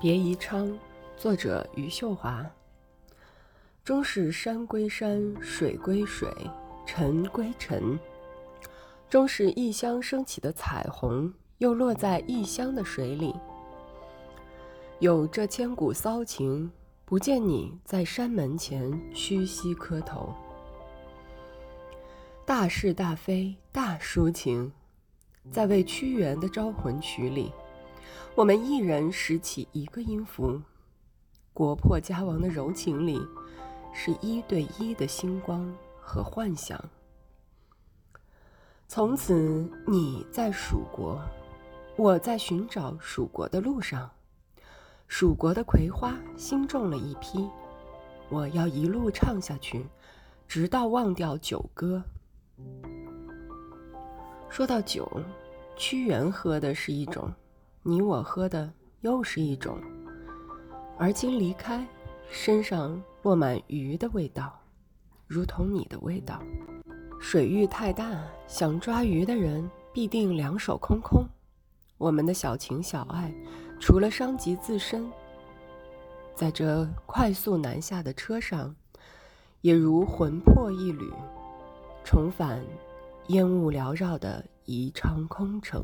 别宜昌，作者余秀华。终是山归山，水归水，尘归尘。终是异乡升起的彩虹，又落在异乡的水里。有这千古骚情，不见你在山门前屈膝磕头。大是大非，大抒情，在为屈原的招魂曲里。我们一人拾起一个音符，国破家亡的柔情里，是一对一的星光和幻想。从此，你在蜀国，我在寻找蜀国的路上，蜀国的葵花新种了一批，我要一路唱下去，直到忘掉酒歌。说到酒，屈原喝的是一种。你我喝的又是一种，而今离开，身上落满鱼的味道，如同你的味道。水域太大，想抓鱼的人必定两手空空。我们的小情小爱，除了伤及自身，在这快速南下的车上，也如魂魄一缕，重返烟雾缭绕的宜昌空城。